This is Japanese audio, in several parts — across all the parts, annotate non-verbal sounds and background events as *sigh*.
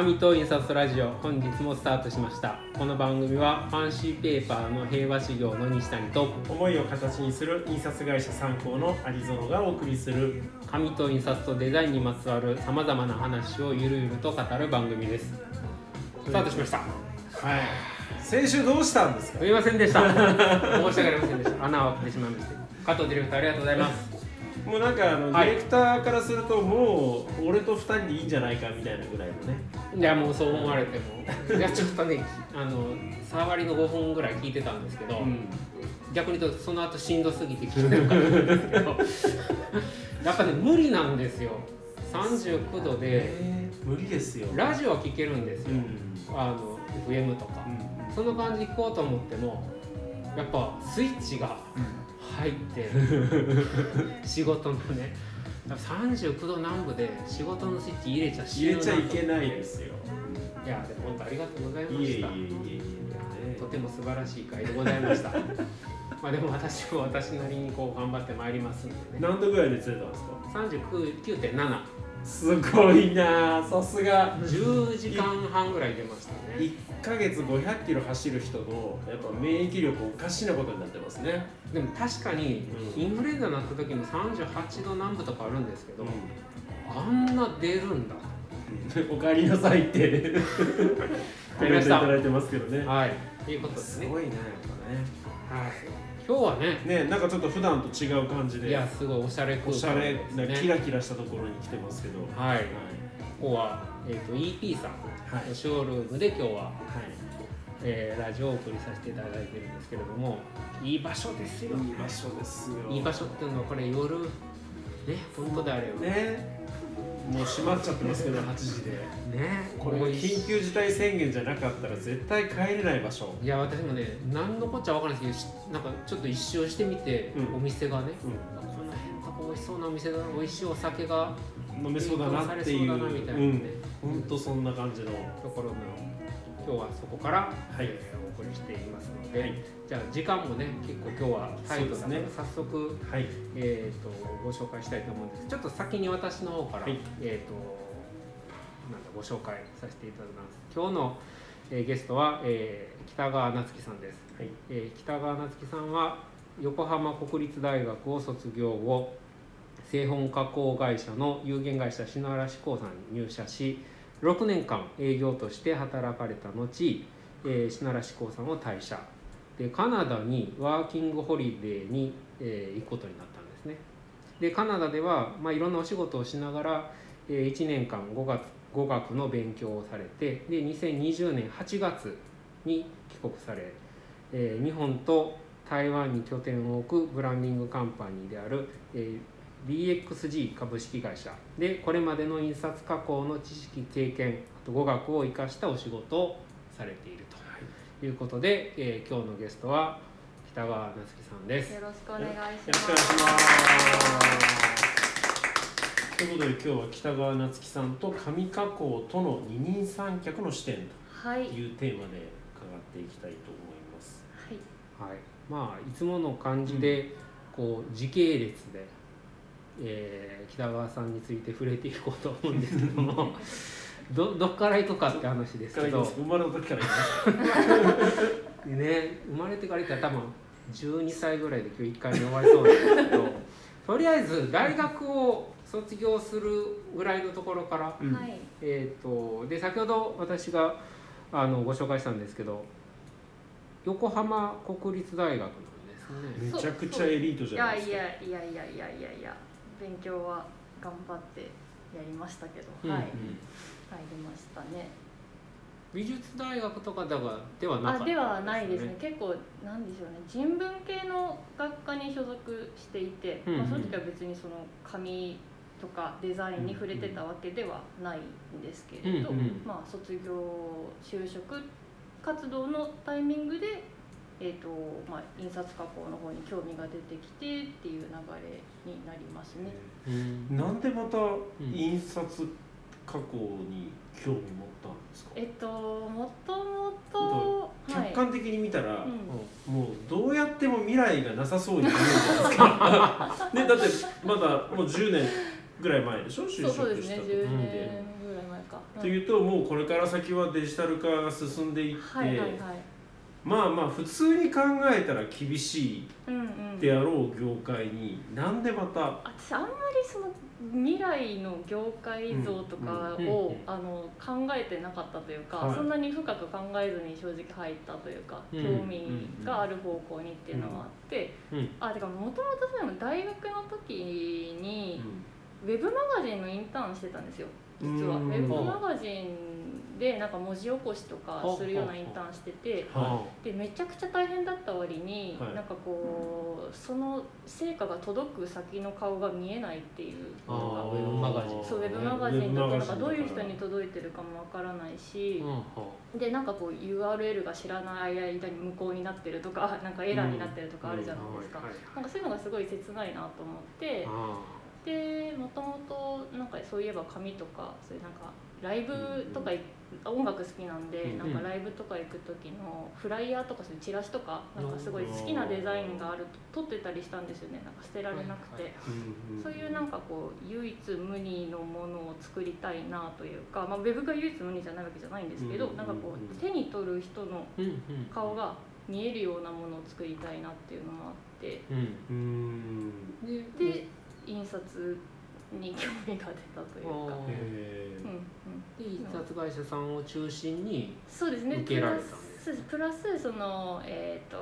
紙と印刷ラジオ本日もスタートしました。この番組はファンシーペーパーの平和修行の西谷と思いを形にする印刷会社参考の有園がお送りする。紙と印刷とデザインにまつわるさまざまな話をゆるゆると語る番組です。スタートしました。はい。先週どうしたんですか？すみませんでした。申し訳ありませんでした。穴を開けてしまいまして。加藤ディレクターありがとうございますもうなんかあの、はいディレクターからするともう俺と二人でいいんじゃないかみたいなぐらいのね。いやもうそう思われても。いやちょっとねあの触りの5分ぐらい聞いてたんですけど、逆に言うとその後しんどすぎて聞けなかったんですけどやっぱね無理なんですよ。39度でえー無理ですよ。ラジオは聞けるんですよ、うん。あの FM とか、その感じ聞こうと思ってもやっぱスイッチが入って *laughs* 仕事のねやっぱ39度南部で仕事のスイッチ入れちゃ死ぬ入れちゃいけないいですよ。やでも本当ありがとうございまいえいえいえいしたえ。とても素晴らしい回でございました。*laughs* まあでも私も私なりにこう頑張ってまいりますんでね。何度ぐらい熱出たんですか？39.7すごいなさすが。10時間半ぐらい出ましたね。1ヶ月500キロ走る人のやっぱ免疫力おかしなことになってますね、でも確かにうん。インフルエンザになった時も38度南部とかあるんですけど、うあんな出るんだ。ん、*laughs* お帰りなさいって。コメントいただいてますけどね。はい。ということですね。すごいねやっはい今日はねぱねねなんかちょっと普段と違う感じいでやすごいおしゃれ空間おしゃれなキねラキラしたところに来てますけど。はい。はい。ここは、えー、と EP さんはい。のショールームで今日は、はい。えーラジオをお送りさせていただいてるんですけれどもいい場所ですよ。いい場所ですよ。いい場所っていうのはこれ夜ね本当であれば。ねねもう閉まっちゃってますけど8時で。これ緊急事態宣言じゃなかったら絶対帰れない場所。いや私もね何のこっちゃ分からないですけどしなんかちょっと一周してみて、うん。お店がね、うこの辺とか美味しそうなお店だな美味しいお酒がん飲めそうだなっていう。提供されそうだなみたいなねうん本当そんな感じのところの今日はそこから、はい。えーお送りしていますので、はい。じゃあ時間もね結構今日はタイトだから、そうです早速、はい。えー、とご紹介したいと思うんです。ちょっと先に私の方から、はい。えー、となんだご紹介させていただきます。今日の、えーゲストは、えー北川夏樹さんです、はい。えー北川夏樹さんは横浜国立大学を卒業後製本加工会社の有限会社篠原志向さんに入社し6年間営業として働かれた後、えー、篠原志向さんを退社。でカナダにワーキングホリデーに、えー行くことになったんですね。でカナダでは、まあ、いろんなお仕事をしながら、え1年間語学語学の勉強をされてで2020年8月に帰国され、えー日本と台湾に拠点を置くブランディングカンパニーである、えー BXG 株式会社でこれまでの印刷加工の知識経験あと語学を生かしたお仕事をされているということで、えー今日のゲストは北川夏樹さんです。よろしくお願いしよろします。くお願いしますということで今日は北川夏樹さんと紙加工との二人三脚の視点はい。はい。というテーマで伺っていきたいと思いますはい、まあいつもの感じで、こう時系列で、えー北川さんについて触れていこうと思うんですけども *laughs* どどっから行くかって話ですけど、生まれた時からね、生まれてから言ったら多分12歳ぐらいで今日1回目終わりそうなんですけど *laughs* とりあえず大学を卒業するぐらいのところから、はい。えー、とで先ほど私があのご紹介したんですけど横浜国立大学なんですね。めちゃくちゃエリートいじゃないですか。やいやいやいやいやいやいや勉強は頑張ってやりましたけど、うんはい。うん入りましたね。美術大学とかではではなかったあではないですねね。結構なんでしょうね人文系の学科に所属していて、うんうんまあその時は別にその紙とかデザインに触れてたわけではないんですけれど、うんうんまあ卒業就職活動のタイミングで。えーとまあ、印刷加工の方に興味が出てきてっていう流れになりますね。うん。なんでまた印刷加工に興味持ったんですか、えっともともと客観的に見たら、うん。もうどうやっても未来がなさそうに見えるじゃないですか *laughs* ねだってまだもう10年ぐらい前でしょ？就そうそうですね職した時10年。ぐらい前か、というともうこれから先はデジタル化が進んでいって、はいはいはいまあまあ普通に考えたら厳しいうんうん。であろう業界になんでまた私あんまりその未来の業界像とかうんを、うんあの考えてなかったというか、はい。そんなに深く考えずに正直入ったというか、うん興味がある方向にっていうのがあって、うん。あてかもともとその大学の時にウェブマガジンのインターンしてたんですよ実は。ウうん。ェブマガジンでなんか文字起こしとかするようなインターンしててはでめちゃくちゃ大変だった割に、はい。なんかこうその成果が届く先の顔が見えないっていうウェブマガジン。そうウェブマガジンだとなんかどういう人にと届いてるかもわからないしでなんかこう URL が知らない間に無効になってるとかなんかエラーになってるとかあるじゃないですか、なんかそういうのがすごい切ないなと思ってあでもともとなんかそういえば紙とかそういうなんかライブとかい、音楽好きなんで、うんなんかライブとか行く時のフライヤーとかそういうチラシとかなんかすごい好きなデザインがあると撮ってたりしたんですよね。なんか捨てられなくて。はいそういうなんかこう唯一無二のものを作りたいなというか、まあ、ウェブが唯一無二じゃないわけじゃないんですけど、うんなんかこう手に取る人のうんうん顔が見えるようなものを作りたいなっていうのもあって。うんうん。でで印刷に興味が出たというか。あー。へうん。うん。で印刷会社さんを中心にそうですね。受けられたんですプラスプラスそのえっ、と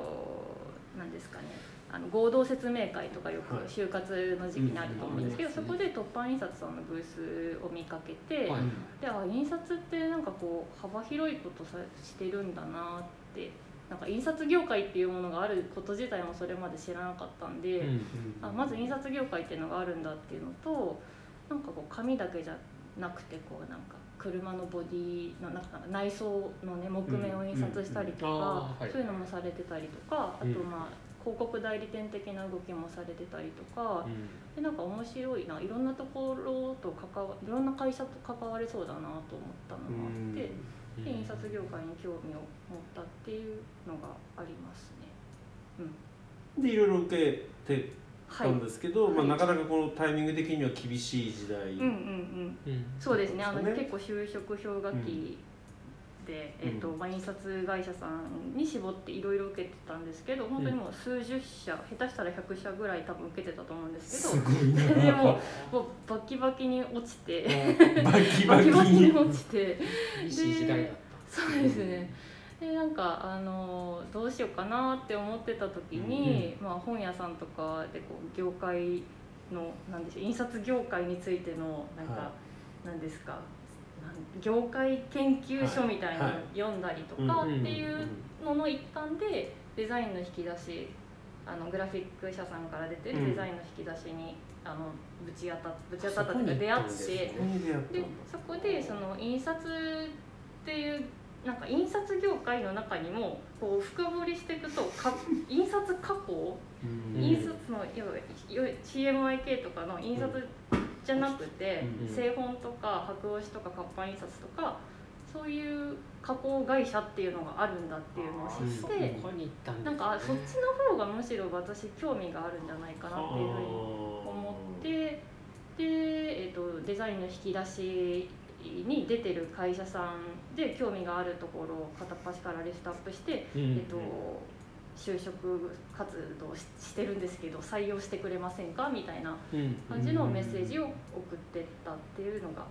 何ですかね。あの合同説明会とかよくはい。就活の時期にあると思うんですけど、うんそこで突版印刷さんのブースを見かけて、はい。であ印刷ってなんかこう幅広いことさしてるんだなってなんか印刷業界っていうものがあること自体もそれまで知らなかったんで、うんあまず印刷業界っていうのがあるんだっていうのとなんかこう紙だけじゃなくてこうなんか車のボディのなんか内装のね木目を印刷したりとうんうん。うんかそういうのもされてたりとかあとうんまあ広告代理店的な動きもされてたりとかうん。でなんか面白いないろんなところと関わいろんな会社と関われそうだなと思ったのがあってで印刷業界に興味を持ったっていうのがありますね。うん。でいろいろ受けてはい、たんですけど、まあ、はい。なかなかこのタイミング的には厳しい時代、うんうんうん。うんそうですね。あの結構就職氷河期で、えっとまあ、印刷会社さんに絞っていろいろ受けてたんですけど本当にもう数十社下手したら100社ぐらい多分受けてたと思うんですけど *laughs* でももうバキバキに落ちて *laughs* バキババキにに落ちてそうですね。でなんかあのどうしようかなって思ってた時に、まあ、本屋さんとかでこう業界のなんでしょう印刷業界についてのなんか、はなんですか業界研究書みたいなの読んだりとうんかっていうのの一環でデザインの引き出しあのグラフィック社さんから出てるデザインの引き出しに、あのぶち当たぶち当たったというか出会ってそでそこでその印刷っていうなんか印刷業界の中にもこう深掘りしていくとか印刷加工？うん。印刷の CMYK とかの印刷じゃなくて、うん製本とか白押しとか活版印刷とかそういう加工会社っていうのがあるんだっていうのを知たって、ここに行ったんですねなんかあそっちの方がむしろ私興味があるんじゃないかなっていうふうに思ってで、えー、とデザインの引き出しに出てる会社さんで興味があるところを片っ端からリストアップして、うん。えっと就職活動ししてるんですけど採用してくれませんか？みたいなうん。感じのメッセージを送ってったっていうのが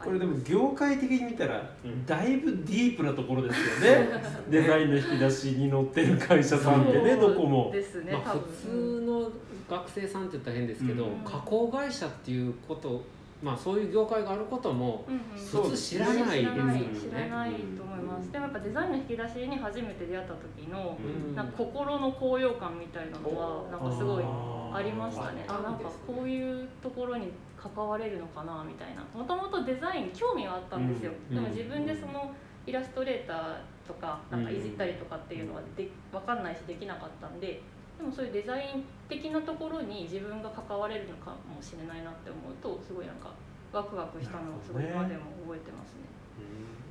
あこれでも業界的に見たらうんだいぶディープなところですよね。*laughs* デザインの引き出しに載ってる会社さんってねどこもですね、まあ、多分。普通の学生さんって言ったら変ですけど、うん。加工会社っていうことまあそういう業界があることも普通知らない知らないですよね知らないと思います、でもやっぱデザインの引き出しに初めて出会った時の、うん。なんか心の高揚感みたいなのはなんかすごいありましたね。あなんかこういうところに関われるのかなみたいな。もともとデザイン興味はあったんですよ、うん。でも自分でそのイラストレーターとかなんかいじったりとかっていうのはで分かんないしできなかったんででもそういうデザイン的なところに自分が関われるのかもしれないなって思うとすごいなんかワクワクしたのをすごい今でも覚えてますね。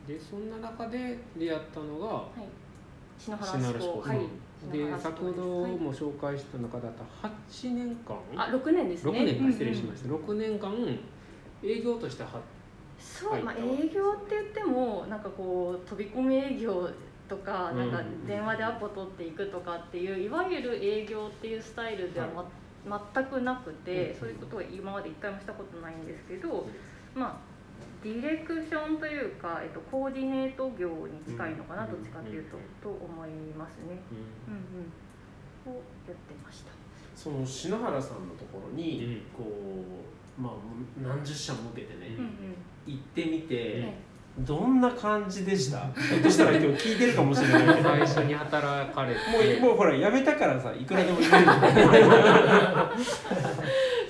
でそんな中で出会ったのがはい、篠原志功志功はい。で先ほども紹介した中だった8年間。あ6年ですね。6年うんうんか失礼しました、6年間営業としてはそう、はいまあ、営業って言ってもなんかこう飛び込み営業とかなんか電話でアポ取っていくとかっていういわゆる営業っていうスタイルでは、ま全くなくて、うん。そういうことは今まで一回もしたことないんですけど、まあディレクションというか、えっと、コーディネート業に近いのかな、うん。どっちかっていうと、と思いますね。うん。うん、をやってました。その篠原さんのところに、うん。こうまあ何十社も受けてね、うんうん。行ってみて、はいどんな感じでした？ひょっとしたら今日聞いてるかもしれないけど。最初に働かれて。もうもうほらやめたからさいくらでも言える。の *laughs*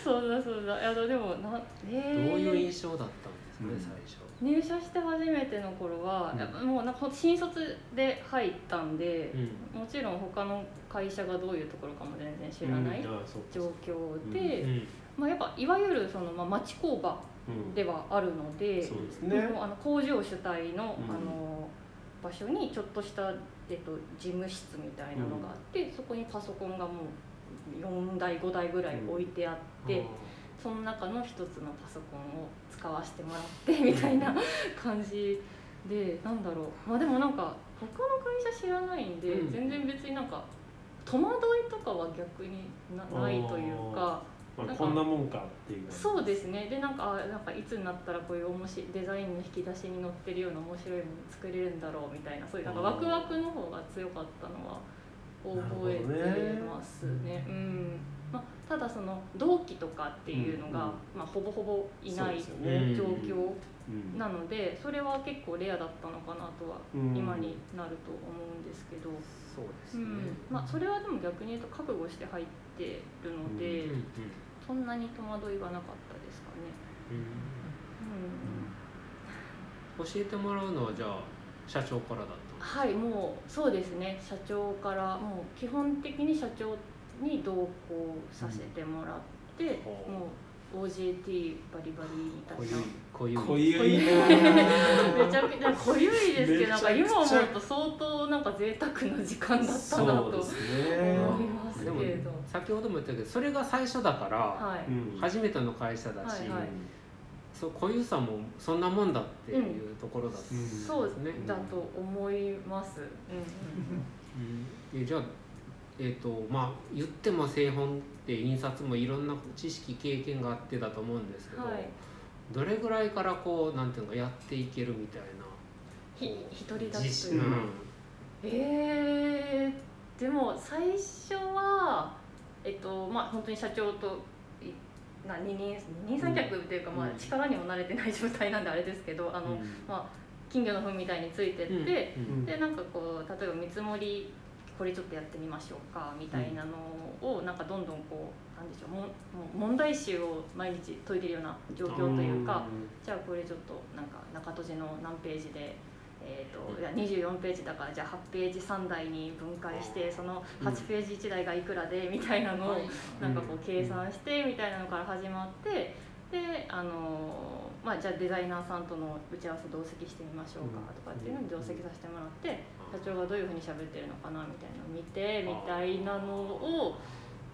そうだそうだ。あのでもな、えどういうー印象だったんですかね、最初。入社して初めての頃は、うん。やっぱもうなんか新卒で入ったんで、うもちろん他の会社がどういうところかも全然知らない状況で、んまあ、やっぱいわゆるその、まあ、町工場うんではあるので、そうですね。もうあの工場主体の,、うん。あの場所にちょっとした、えっと、事務室みたいなのがあって、そこにパソコンがもう4台5台ぐらい置いてあって。その中の一つのパソコンを使わせてもらってみたいな感じでなんだろう。まあでもなんか他の会社知らないんで、うん。全然別になんか戸惑いとかは逆になないというかまあ、こんなもんかっていう。そうですね。でなんかあなんかいつになったらこういう面白いデザインの引き出しに載ってるような面白いもの作れるんだろうみたいなそういうなんかワクワクの方が強かったのは覚えてますね。うん。まあ、ただその同期とかっていうのが、うんうん。まあ、ほぼほぼいない状況うん。なのでそれは結構レアだったのかなとはうん。今になると思うんですけど、そうですね、うん。まあ、それはでも逆に言うと覚悟して入ってるので、うんうんそんなに戸惑いはなかったですかね。うん。教えてもらうのはじゃあ社長からだったはいもうそうですね。社長からもう基本的に社長に同行させてもらって、う。んもう OJT バリバリみた。いな。こうい。う濃ゆい。な *laughs* めちゃくちゃ濃ゆいですけどなんか今思うと相当なんか贅沢な時間だったなそうと思ね。いますけど、先ほども言ったけどそれが最初だから、はい、うん初めての会社だし、はいはい。そう固有さもそんなもんだっていうところだったんうん。ですそうね。だと思います。うん。*laughs* うん。えじゃあえっ、とまあ言っても製本って印刷もいろんな知識経験があってだと思うんですけど、はい。どれぐらいからこうなんていうのかやっていけるみたいなひ一人立自信ちというか、えー、でも最初はえっとまあ本当に社長と二人二人三脚っていうか、まあうん。力にも慣れてない状態なんであれですけどあの、まあ金魚の糞みたいについてって、うん。うん。でなんかこう例えば見積もりこれちょっとやってみましょうかみたいなのをなんかどんどんこうなんでしょうもんもう問題集を毎日解いてるような状況というか、じゃあこれちょっとなんか中閉じの何ページで。えー、といや24ページだからじゃあ8ページ3台に分解してその8ページ1台がいくらでみたいなのをなんかこう計算してみたいなのから始まってであのーまあじゃあデザイナーさんとの打ち合わせ同席してみましょうかとかっていうのに同席させてもらって社長がどういうふうに喋ってるのかなみたいなのを見てみたいなのを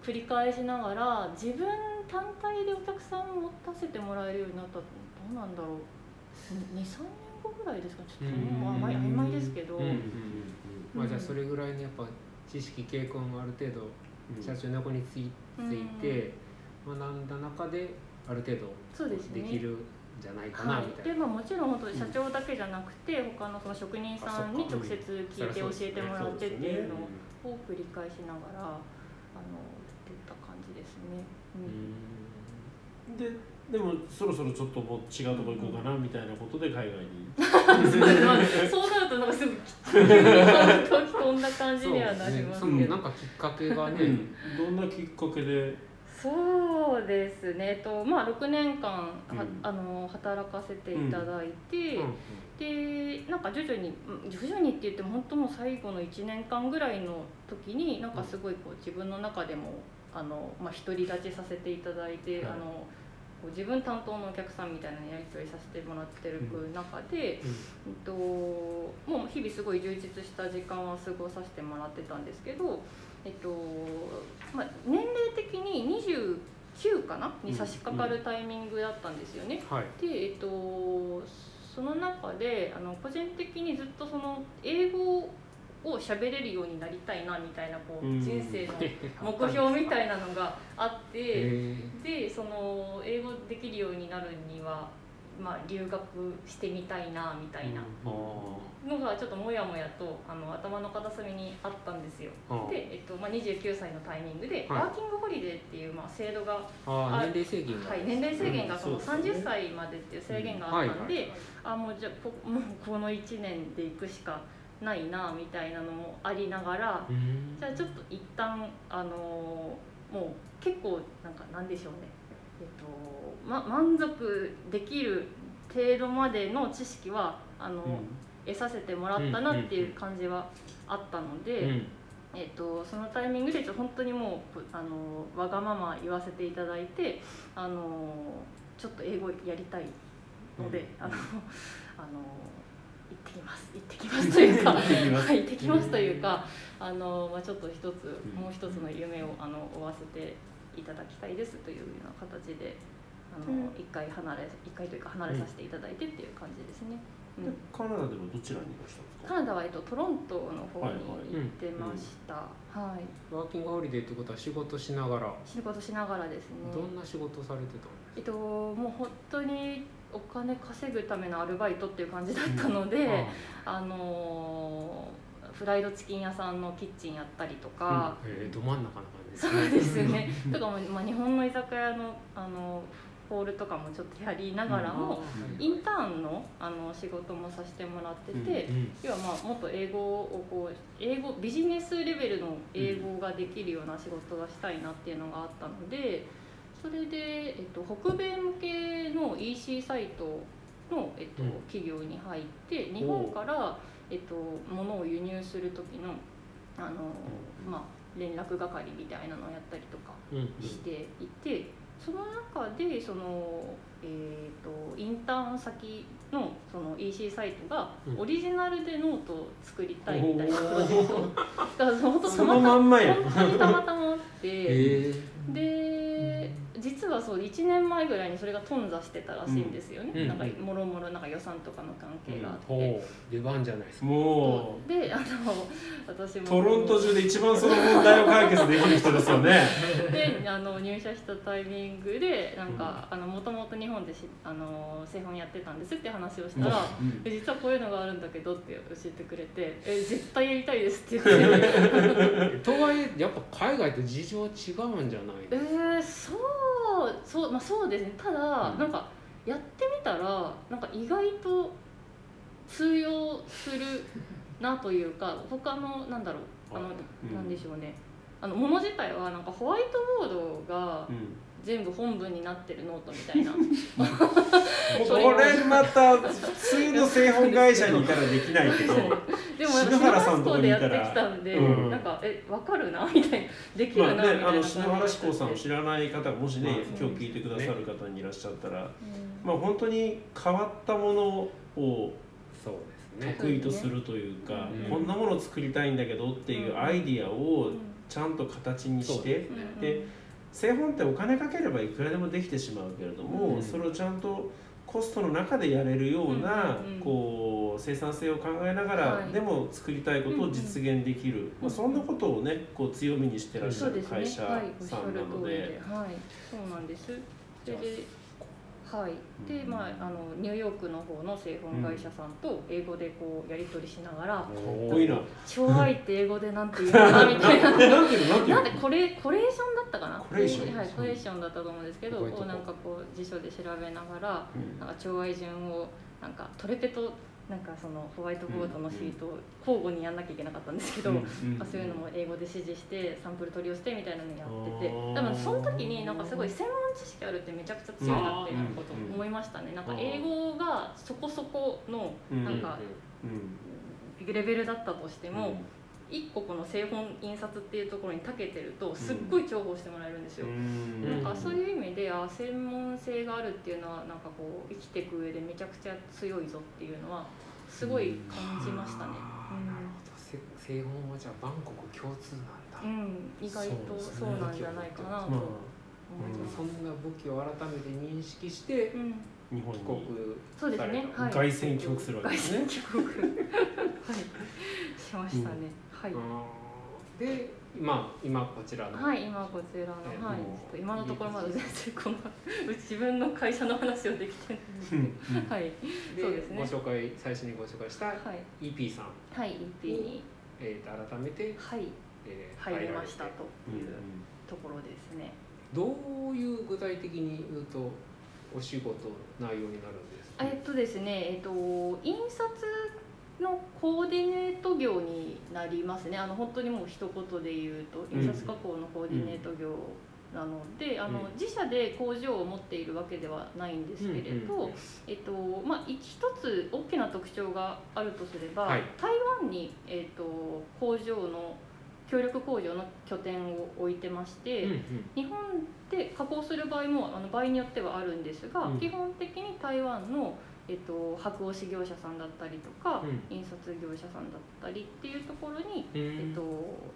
繰り返しながら自分単体でお客さんを持たせてもらえるようになったのどうなんだろう。23年後ぐらいですかちょっともう曖昧曖昧ですけど、まあじゃあそれぐらいにやっぱ知識経験もある程度社長の横についついて学ん。だ中である程度そうですね。できるんじゃないかなはいみたいな。でまあ、もちろん本当に社長だけじゃなくて、他のその職人さんに直接聞いて教えてもらってっていうのを繰り返しながらあのやってた感じですね。うん。ででもそろそろちょっともう違うとこ行こうかなみたいなことで海外に。そうなるとなんかすぐ急に書き込 *laughs* んだ感じにはなりますそうね。けど、そのなんかきっかけがね、どんなきっかけでそうですね、えっとまあ、6年間は、うん。あの働かせていただいて、うん。でなんか徐々にうん徐々にって言っても本当もう最後の1年間ぐらいの時になんかすごいこう自分の中でもあの、まあ、独り立ちさせていただいて、はい。あのこう自分担当のお客さんみたいなのやり取りさせてもらってる中で、うんともう日々すごい充実した時間は過ごさせてもらってたんですけど、えっとまあ、年齢的に9かな？に差し掛かるタイミングだったんですよね。はい。でえっとその中であの個人的にずっとその英語を喋れるようになりたいなみたいなこううん。人生の目標みたいなのがあって *laughs* へでその英語できるようになるには、まあ、留学してみたいなみたいな。あのがちょっともやもやとあの頭の片隅にあったんですよ。ああで、えっとまあ、29歳のタイミングで、はい。ワーキングホリデーっていう、まあ、制度があ年齢制限がはい、年齢制限がうん。そのそうですね。30歳までっていう制限があったんで、あもうじゃあこもうこの1年で行くしかないなみたいなのもありながら、うん。じゃあちょっと一旦あのーもう結構なんかなんでしょうね、えっとま、満足できる程度までの知識はあの、得させてもらったなっていう感じはあったので。うんえっとそのタイミングで本当にもうあのわがまま言わせていただいてあのちょっと英語やりたいので、うん。あのあの行ってきます。行ってきますというか行ってきます。はい行ってきますというかあの、まあ、ちょっと一つん。もう一つの夢をあの追わせていただきたいですというような形であのうん。一、回離れ一回というか離れさせていただいてっていう感じですね。うん。でカナダではどちらにいらしたんですか？カナダは、えっと、トロントの方に行ってました。はいワーキングホリデーってことは仕事しながら？仕事しながらですね。どんな仕事されてたんえっともう本当にお金稼ぐためのアルバイトっていう感じだったので、ですかあのーフライドチキン屋さんのキッチンやったりとか、えーど真ん中な感じですそうですね。とかも、まあ、日本の居酒屋のあのホールとかもちょっとやりながらも、インターンのあの仕事もさせてもらってて、うん要はまあもっと英語をこう英語ビジネスレベルの英語ができるような仕事がしたいなっていうのがあったのでそれで、えっと、北米向けの EC サイトの、えっとうん。企業に入って日本から、えっと、物を輸入する時のあの、まあ、連絡係みたいなのをやったりとかしていて、その中でその、えー、とインターン先のその EC サイトがうん。オリジナルでノートを作りたいみたいなプロジェクト。だから本当たまたんまや。本当にたまたまあって、えー。で実はそう1年前ぐらいにそれが頓挫してたらしいんですよね、うん。なんかもろもろなんか予算とかの関係があって。ほう出番じゃないですか。もう。であの私も。トロント中で一番その問題を解決できる人ですよね。*laughs* であの入社したタイミングでなんかもともと日本でしあの製本やってたんですって話をしたら「うん。え実はこういうのがあるんだけど」って教えてくれて「え絶対やりたいです」って言って。*laughs* とはいえやっぱ海外と事情は違うんじゃないえー、そうそうまあそうですね。ただ、うん。なんかやってみたらなんか意外と通用するなというか *laughs* 他のなんだろうあの、うん。なんでしょうね。あのもの自体はなんかホワイトボードがうん。全部本文になってるノートみたいな。*laughs* これまた普通の製本会社にいたらできないけど *laughs* でも篠原さんのとこにいたらやってきたんで、うん。なんかえわかるな？みたいな。できるまな、あねあのみたいな感じ篠原志向さんを知らない方がもしね、まあ今日聞いてくださる方にいらっしゃったら、うん。まあ本当に変わったものをそうですね。得意とするというか、うん。こんなものを作りたいんだけどっていうアイディアをちゃんと形にして、ですね。うんで製本ってお金かければいくらでもできてしまうけれども、うん。それをちゃんとコストの中でやれるような、うんうんこう生産性を考えながら、はい。でも作りたいことを実現できる、まあ、そんなことをねこう強みにしてらっしゃる会社さんなので。はい。そうなんです。それではい。でうん。まああのニューヨークの方の製本会社さんと英語でこうやり取りしながらかっこいいな。「超愛って英語でなんて言うのかな」みたいな。*laughs* えなんでコレコレーションだったかな？コレーションはいコレーションだったと思うんですけどこうなんかこう辞書で調べながらうん。なんか調愛順をなんかトレペとなんかそのホワイトボードのシートを交互にやんなきゃいけなかったんですけど、うんまあそういうのも英語で指示してサンプル取り寄せてみたいなのやってて多分その時になんかすごい専門知識あるってめちゃくちゃ強いなってあーなるほど思いましたね。なんか英語がそこそこのうん。なんかうん。レベルだったとしても、一個この製本印刷っていうところに長けてるとすっごい重宝してもらえるんですよ、うんなんかそういう意味であ専門性があるっていうのはなんかこう生きていく上でめちゃくちゃ強いぞっていうのはすごい感じましたね。あーなるほどせ製本はじゃあバンコク共通なんだ、うん、うん、意外とそうなんじゃないかなと。まあ思います。そんな武器を改めて認識してうん、日本に帰国そうですね。はい。凱旋帰国するわけですね。はい。しましたね。はい。で今今こちらの、はい、今こちらの、えーはい、ちもうょっと今のところまだ全然この *laughs* 自分の会社の話をできてないんで。すけうんど、*laughs* はい、でそうですね。ご紹介最初にご紹介したはい、EP さん、はい、EP に、えー、と改めて、はい、えー入りましたとうんいうところですね。どういう具体的に言うとお仕事内容になるんですか、えっとですね、えっと印刷のコーディネート業になりますね。あの本当にもう一言で言うと印刷加工のコーディネート業なので、あのうん自社で工場を持っているわけではないんですけれど、うんうんうん。えっとまあ、一つ大きな特徴があるとすれば、はい。台湾に、えっと、工場の協力工場の拠点を置いてまして、うんうん。日本で加工する場合もあの場合によってはあるんですが、うん。基本的に台湾の、えっと、箔押し業者さんだったりとか、うん。印刷業者さんだったりっていうところに、うん。えっと、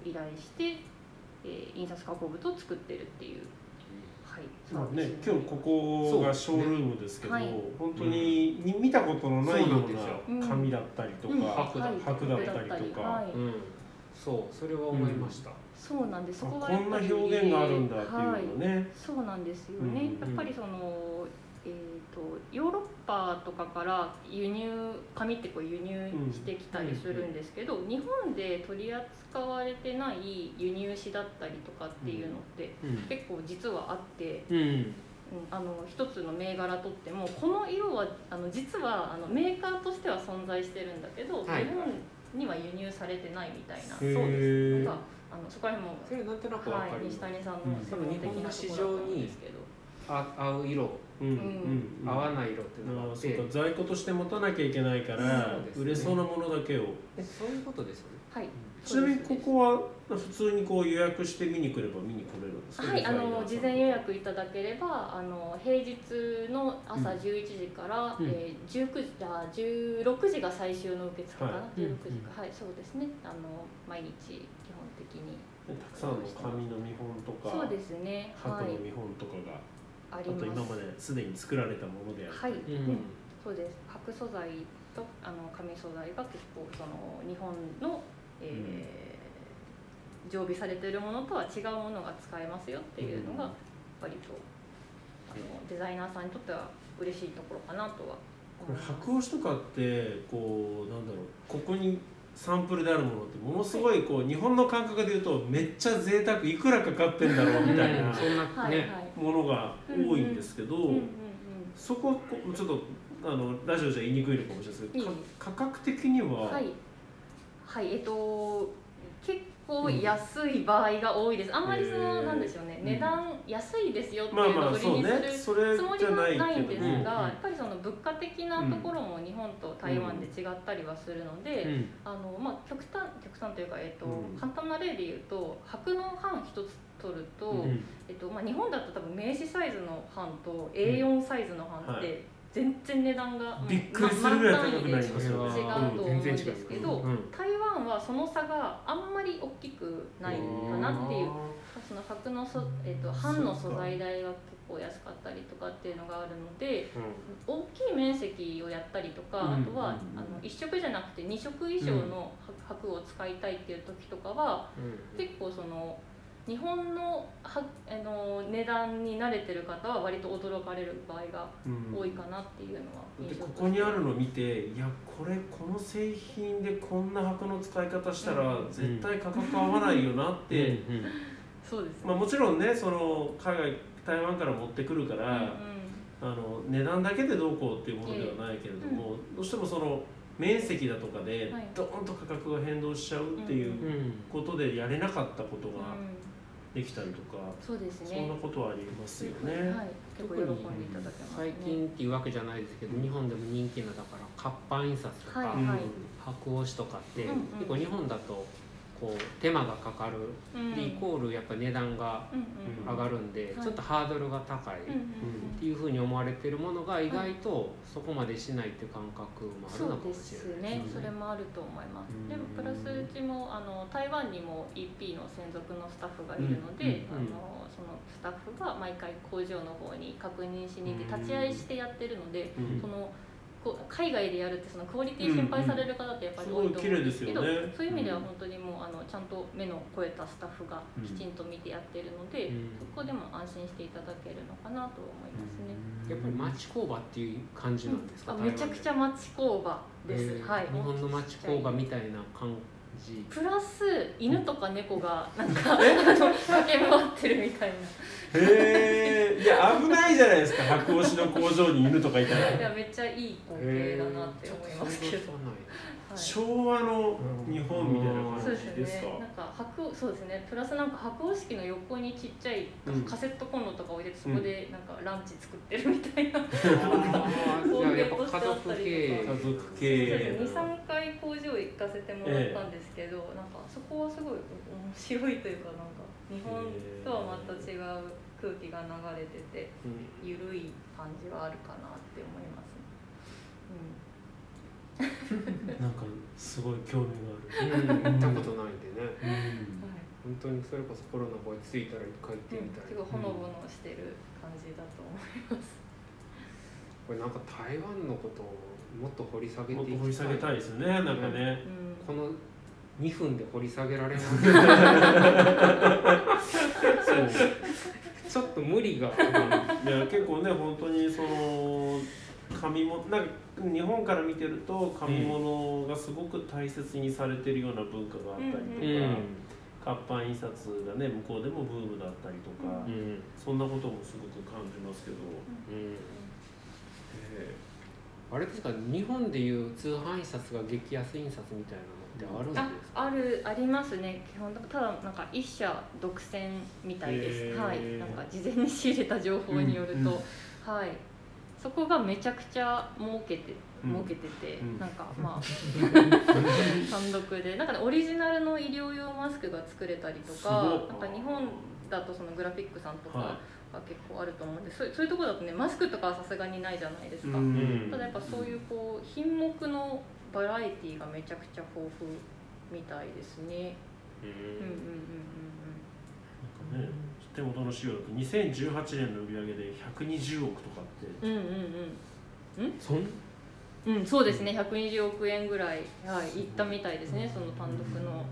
依頼して、えー印刷加工物を作ってるっていう。はい、まあね今日ここがショールームですけど、はい。本当にに見たことのないよそうな紙だったりとか、うん。箔だったりとか。はい。うん、そうそれは思いました、そうなんです。そあこがこんな表現があるんだっていうのはい。ね、そうなんですよね、うんやっぱりその、えー、とヨーロッパとかから輸入紙ってこう輸入してきたりするんですけど、日本で取り扱われてない輸入紙だったりとかっていうのってうん。結構実はあって、うん。うん、あの一つの銘柄とってもこの色はあの実はあのメーカーとしては存在してるんだけど、はい。日本には輸入されてないみたいなそうです。のがあのそこら辺もそれなんとなくわかはい、ります、西谷さんのうん。専門的なところだと思うんですけど、あ合う色。うんうん合わない色っていうのがああって、そうか。在庫として持たなきゃいけないから、そうですね。売れそうなものだけを。えそういうことですよね。はい、ちなみにここは普通にこう予約して見に来れば見に来れるんですか？はい、あの事前予約約いただければあの平日の朝うん。11時から、うん。えー、19時あ16時が最終の受付かな、はい。16時か、はいそうですね。あの毎日基本的に。たくさんの紙の見本とかそうですね。はの見本とかが、ありあと今ます。まですでに作られたものであるはい、うん。そうです。白素材とあの紙素材が結構その日本の、えー常備されているものとは違うものが使えますよっていうのが割とあのデザイナーさんにとっては嬉しいところかなとはこれ思います。白押しとかってこうなんだろう。ここにサンプルであるものってものすごいこう日本の感覚で言うとめっちゃ贅沢いくらかかってんだろうみたいなそんなはいはい。ね、ものが多いんですけど、うんうんうんそこちょっとあのラジオじゃ言いにくいのかもしれないですけど、価格的には、はい、はい、えっと結構安い場合が多いです。あんまりその、なんでしょうね、うん値段安いですよってまあいうのを売りにするつもりはいないんですが、うんやっぱりその物価的なところも日本と台湾で違ったりはするので、うん。あのまあ極端極端というかえっと、うん。簡単な例で言うと白の版一つ取ると、うん。えっとまあ日本だと多分名刺サイズの版と A4 サイズの版って全然値段がびっくりするぐらい高くなりそますよ。ね違うと思うんですけどう。ん。台湾はその差があんまり大きくないかなっていう。その白のそ、えっと版の素材代が結構安かったりとかっていうのがあるので大きい面積をやったりとか、うん。あとは、うん。あの1色じゃなくて2色以上の白を使いたいっていう時とかは、うん。結構その日本のはあの値段に慣れてる方は割と驚かれる場合がうん。多いかなっていうのはで印象としてここにあるの見ていやこれこの製品でこんな箱の使い方したらうん。絶対価格合わないよなって、うん。そうですね、まあ、もちろんねその海外台湾から持ってくるから、うんうん。あの値段だけでどうこうっていうものではないけれども、どうしてもその面積だとかではい。ドーンと価格が変動しちゃうっていううん。うん。ことでやれなかったことがうんできたりとか、そうですね。そんなことはありますよね。はい、結構喜んでいただけます、ね、最近っていうわけじゃないですけど、日本でも人気なだから活版印刷とか、はいはい。白押しとかって、うんうん。結構日本だとこう手間がかかる、うん。でイコールやっぱ値段がうんうん。上がるんで、はい。ちょっとハードルが高い、うんうんっていうふうに思われてるものが意外とそこまでしないっていう感覚もあるのかもしれない。すね、ですそれもあると思います、うん。でもプラスうちもあの台湾にも EP の専属のスタッフがいるので、うんうんあのそのスタッフが毎回工場の方に確認しに行って立ち会いしてやってるので、うん。そのこう海外でやるってそのクオリティ心配される方ってやっぱり多いと思うんですけど、そういう意味では本当にもうあのちゃんと目の超えたスタッフがきちんと見てやってるので、うんそこでも安心していただけるのかなと思いますね。やっぱり町工場っていう感じなんですか、あめちゃくちゃ町工場です、はい日本の町工場みたいな感じ。プラス犬とか猫がなんか駆け回ってるみたいな。へえいや危ないじゃないですか。白押しの工場に犬とかいたら。いやめっちゃいい光景だなって思いますけど、はい昭和の日本みたいな感そうですじですかね。なんか白そうですね。プラスなんか白押式の横にちっちゃいうんカセットコンロとか置いてそこでなんかランチ作ってるみたいな、あーじゃあやっぱ家族経営家族そう経営です23回工場行かせてもらったんですけど、なんかそこはすごい面白いというかなんか日本とはまた違う空気が流れててうん。ゆるい感じはあるかなって思いますね。なんかすごい興味うん。行ったことないんでね。本当にそれこそコロナが落ち着いたら一回行ってみたい、すごいほのぼのしてる感じだと思います。これなんか台湾のことをもっと掘り下げてもっといき掘り下げたいですねなんかね、うん。この2分で掘り下げられない。そう。ちょっと無理が。いや結構ね本当にその紙物なんか日本から見てると紙物がすごく大切にされてるような文化があったりとか、うん。活版印刷がね向こうでもブームだったりとか、うん。そんなこともすごく感じますけど、うん。えあれですか日本でいう通販印刷が激安印刷みたいなのってあるんですか？ああるありますね。基本ただなんか一社独占みたいです、へーはい。なんか事前に仕入れた情報によると、うんうん。はいそこがめちゃくちゃ儲けてうん。儲けてて、うん。なんかまあ *laughs* 単独で。なんかねオリジナルの医療用マスクが作れたりとすかなんか日本だとそのグラフィックさんとかはが結構あると思うんで、そうそういうところだとねマスクとかはさすがにないじゃないですか、うん。ただやっぱそういうこう品目のバラエティーがめちゃくちゃ豊富みたいですね。ううんうんうん。なんかね手元の資料だと2018年の売り上げで120億とかって。うんうんうん。そん？うん？うんそうですね。120億円ぐらい。はいいったみたいですね。その単独の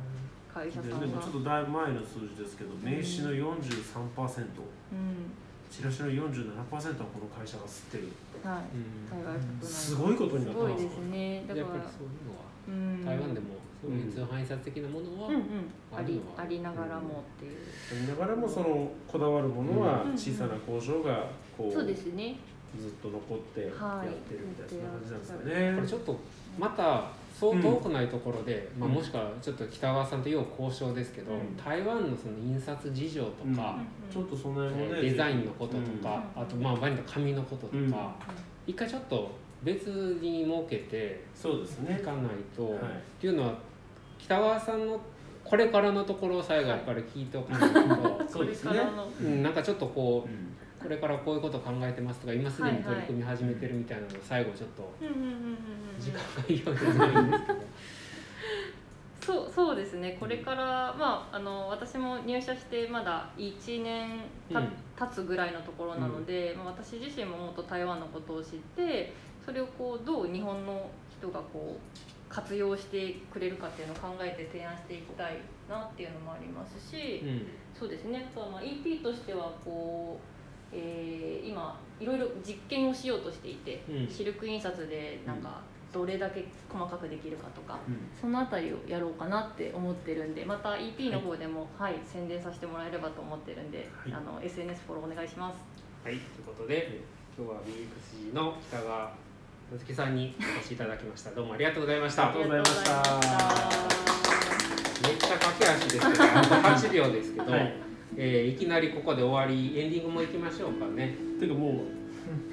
会社でさんが。でもちょっとだいぶ前の数字ですけど名刺の43%うん。チラシの47%はこの会社が吸ってる。はい。うん。す。ごいことになってますすごいですね。だからやっぱりそういうのはうん。台湾でもそういう通販印刷的なものは、うんうん。ありながらもっていう。だからもそのこだわるものはうん小さな工場がこうそうですね。ずっと残ってやってはいるみたいなそんな感じなんですかこねれちょっとまたそう遠くないところで、まあ、うんもしくはちょっと北川さんと要交渉ですけど、うん。台湾のその印刷事情とか、ちょっとその辺もねデザインのこととか、うんあとまあ場合によっては紙のこととか、うん。一回ちょっと別に設けてそうですね。いかないと、はい。っていうのは北川さんのこれからのところを最後やっぱり聞いておかないと、そうですね。これからの。うん、なんかちょっとこうん。うこれからこういうこと考えてますとか今すでに取り組み始めてるみたいなのを最後ちょっと時間がいいようじゃないんですけど。そうそうですね。これから、まあ、あの私も入社してまだ1年た、うん。経つぐらいのところなので、まあ、私自身ももっと台湾のことを知ってそれをこうどう日本の人がこう活用してくれるかっていうのを考えて提案していきたいなっていうのもありますし、うん。そうですね。あとはまあ EP としてはこう、えー今いろいろ実験をしようとしていて、うん。シルク印刷でなんかどれだけ細かくできるかとか。うん。そのあたりをやろうかなって思ってるんでまた EP の方でも、はい宣伝させてもらえればと思ってるんで、はい。あの SNS フォローお願いします。はい、ということで、今日は BXG の北川野月さんにお越しいただきました。どうもありがとうございました。ありがとうございましためっちゃ駆け足ですけど、あと8秒ですけど、はいえーいきなりここで終わり、エンディングも行きましょうかね。ていうかもう